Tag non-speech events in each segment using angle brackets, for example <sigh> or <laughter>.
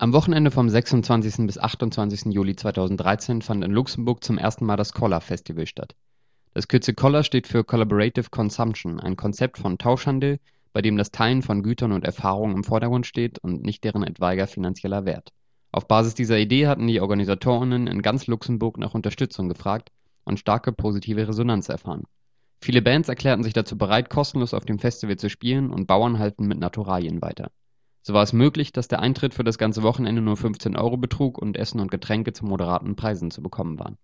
Am Wochenende vom 26. bis 28. Juli 2013 fand in Luxemburg zum ersten Mal das Collar Festival statt. Das Kürzel Collar steht für Collaborative Consumption, ein Konzept von Tauschhandel, bei dem das Teilen von Gütern und Erfahrungen im Vordergrund steht und nicht deren etwaiger finanzieller Wert. Auf Basis dieser Idee hatten die Organisatorinnen in ganz Luxemburg nach Unterstützung gefragt und starke positive Resonanz erfahren. Viele Bands erklärten sich dazu bereit, kostenlos auf dem Festival zu spielen und Bauern halten mit Naturalien weiter. So war es möglich, dass der Eintritt für das ganze Wochenende nur 15 Euro betrug und Essen und Getränke zu moderaten Preisen zu bekommen waren.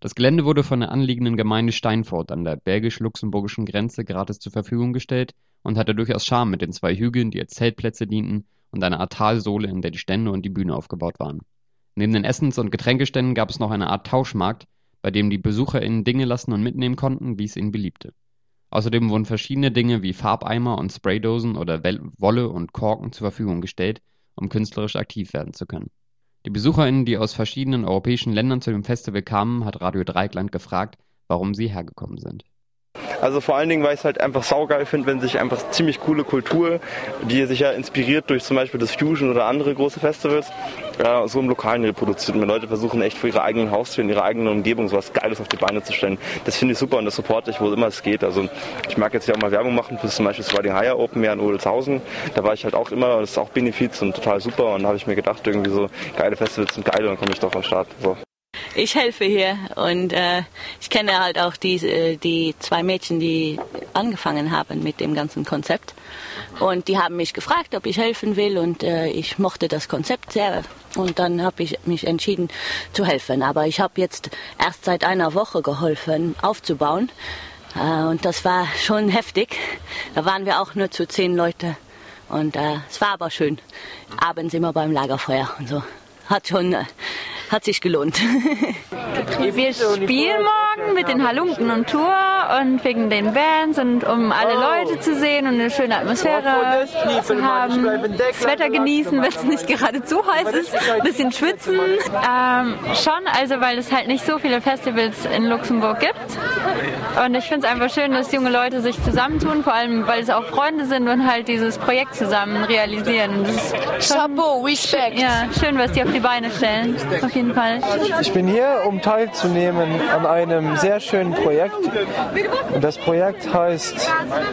Das Gelände wurde von der anliegenden Gemeinde Steinfurt an der belgisch-luxemburgischen Grenze gratis zur Verfügung gestellt und hatte durchaus Charme mit den zwei Hügeln, die als Zeltplätze dienten, und einer Art Talsohle, in der die Stände und die Bühne aufgebaut waren. Neben den Essens- und Getränkeständen gab es noch eine Art Tauschmarkt, bei dem die BesucherInnen Dinge lassen und mitnehmen konnten, wie es ihnen beliebte. Außerdem wurden verschiedene Dinge wie Farbeimer und Spraydosen oder Wolle und Korken zur Verfügung gestellt, um künstlerisch aktiv werden zu können. Die BesucherInnen, die aus verschiedenen europäischen Ländern zu dem Festival kamen, hat Radio Dreieckland gefragt, warum sie hergekommen sind. Also vor allen Dingen, weil ich es halt einfach saugeil finde, wenn sich einfach ziemlich coole Kultur, die sich ja inspiriert durch zum Beispiel das Fusion oder andere große Festivals, ja, so im Lokalen reproduziert. Und Leute versuchen echt vor ihrer eigenen Haustür, in ihrer eigenen Umgebung so was Geiles auf die Beine zu stellen. Das finde ich super und das supporte ich, wo immer es geht. Also ich mag jetzt ja auch mal Werbung machen für zum Beispiel das Higher Open Air in Odelshausen. Da war ich halt auch immer, das ist auch Benefiz und total super. Und da habe ich mir gedacht, irgendwie so geile Festivals sind geil und dann komme ich doch am Start. So ich helfe hier und äh, ich kenne halt auch die, äh, die zwei Mädchen, die angefangen haben mit dem ganzen Konzept. Und die haben mich gefragt, ob ich helfen will und äh, ich mochte das Konzept sehr. Und dann habe ich mich entschieden zu helfen. Aber ich habe jetzt erst seit einer Woche geholfen aufzubauen. Äh, und das war schon heftig. Da waren wir auch nur zu zehn Leute. Und äh, es war aber schön. Abends immer beim Lagerfeuer und so. Hat schon äh, hat sich gelohnt. <laughs> Wir spielen morgen mit den Halunken und Tour und wegen den Bands und um alle Leute zu sehen und eine schöne Atmosphäre zu haben. Das Wetter genießen, wenn es nicht gerade zu heiß ist. Ein bisschen schwitzen. Ähm, schon, also weil es halt nicht so viele Festivals in Luxemburg gibt. Und ich finde es einfach schön, dass junge Leute sich zusammentun, vor allem weil es auch Freunde sind und halt dieses Projekt zusammen realisieren. Chapeau, Respekt. Ja, schön, was die auf die Beine stellen. Auf jeden Fall. Ich bin hier, um teilzunehmen an einem sehr schönen Projekt. Das Projekt heißt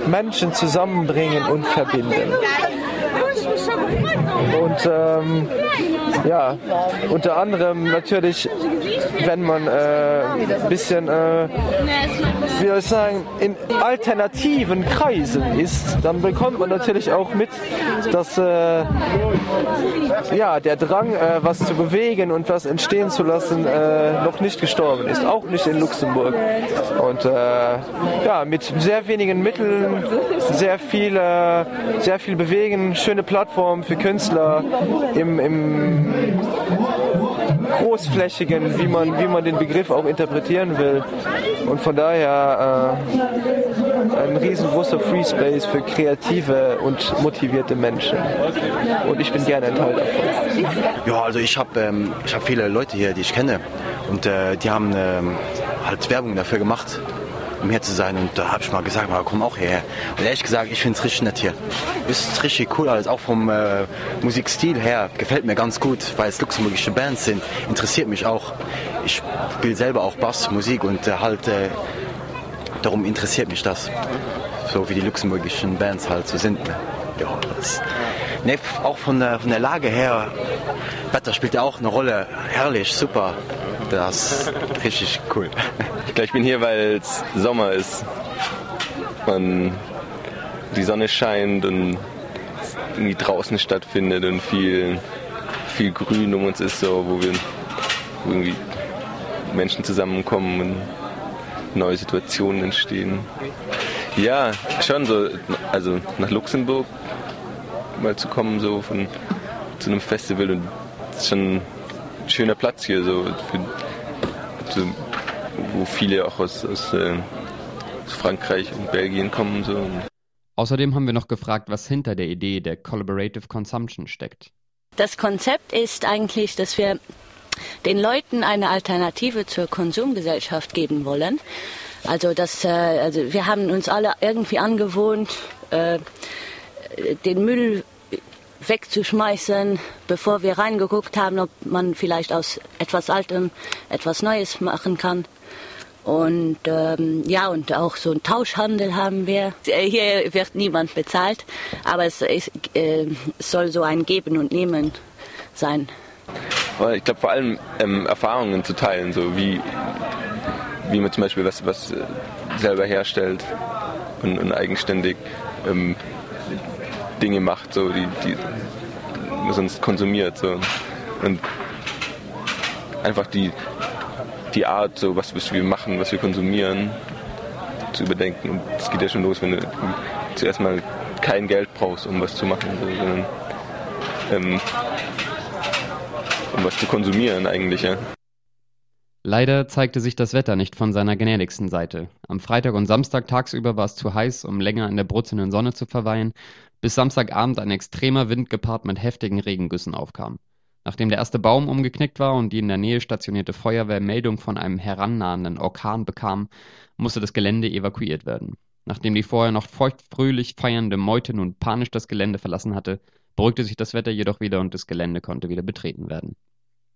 Menschen zusammenbringen und verbinden. Und ähm, ja, unter anderem natürlich, wenn man äh, ein bisschen, äh, wie soll ich sagen, in alternativen Kreisen ist, dann bekommt man natürlich auch mit, dass äh, ja, der Drang, äh, was zu bewegen und was entstehen zu lassen, äh, noch nicht gestorben ist. Auch nicht in Luxemburg. Und äh, ja, mit sehr wenigen Mitteln, sehr viel, sehr viel bewegen, schöne Plattform für Künstler im, im großflächigen, wie man, wie man den Begriff auch interpretieren will. Und von daher äh, ein riesengroßer Free Space für kreative und motivierte Menschen. Und ich bin gerne ein Teil davon. Ja, also ich habe ähm, hab viele Leute hier, die ich kenne. Und äh, die haben ähm, halt Werbung dafür gemacht um hier zu sein. Und da habe ich mal gesagt, mal, komm auch hierher. Und ehrlich gesagt, ich finde es richtig nett hier. Ist richtig cool alles, auch vom äh, Musikstil her. Gefällt mir ganz gut, weil es luxemburgische Bands sind. Interessiert mich auch. Ich spiele selber auch Bass, Musik und äh, halt äh, darum interessiert mich das. So wie die luxemburgischen Bands halt so sind. Ne? Ja, das, ne, auch von der, von der Lage her, Wetter spielt ja auch eine Rolle. Herrlich, super. Das ist richtig cool. Ich bin hier, weil es Sommer ist und die Sonne scheint und irgendwie draußen stattfindet und viel, viel Grün um uns ist, so, wo wir wo irgendwie Menschen zusammenkommen und neue Situationen entstehen. Ja, schon so, also nach Luxemburg mal zu kommen, so von zu einem Festival und schon ein schöner Platz hier, so, für, so wo viele auch aus, aus, äh, aus Frankreich und Belgien kommen. So. Außerdem haben wir noch gefragt, was hinter der Idee der Collaborative Consumption steckt. Das Konzept ist eigentlich, dass wir den Leuten eine Alternative zur Konsumgesellschaft geben wollen. Also, das, äh, also wir haben uns alle irgendwie angewohnt, äh, den Müll wegzuschmeißen, bevor wir reingeguckt haben, ob man vielleicht aus etwas Altem etwas Neues machen kann. Und ähm, ja, und auch so einen Tauschhandel haben wir. Äh, hier wird niemand bezahlt, aber es, ist, äh, soll so ein Geben und Nehmen sein. Ich glaube vor allem ähm, Erfahrungen zu teilen, so wie, wie man zum Beispiel was, was äh, selber herstellt und, und eigenständig ähm, Dinge macht, so, die, die sonst konsumiert. So. Und einfach die, die Art, so, was, was wir machen, was wir konsumieren, zu überdenken. Und es geht ja schon los, wenn du zuerst mal kein Geld brauchst, um was zu machen, so, sondern ähm, um was zu konsumieren eigentlich. Ja. Leider zeigte sich das Wetter nicht von seiner gnädigsten Seite. Am Freitag und Samstag tagsüber war es zu heiß, um länger in der brutzelnden Sonne zu verweilen, bis Samstagabend ein extremer Wind gepaart mit heftigen Regengüssen aufkam. Nachdem der erste Baum umgeknickt war und die in der Nähe stationierte Feuerwehr Meldung von einem herannahenden Orkan bekam, musste das Gelände evakuiert werden. Nachdem die vorher noch feuchtfröhlich feiernde Meute nun panisch das Gelände verlassen hatte, beruhigte sich das Wetter jedoch wieder und das Gelände konnte wieder betreten werden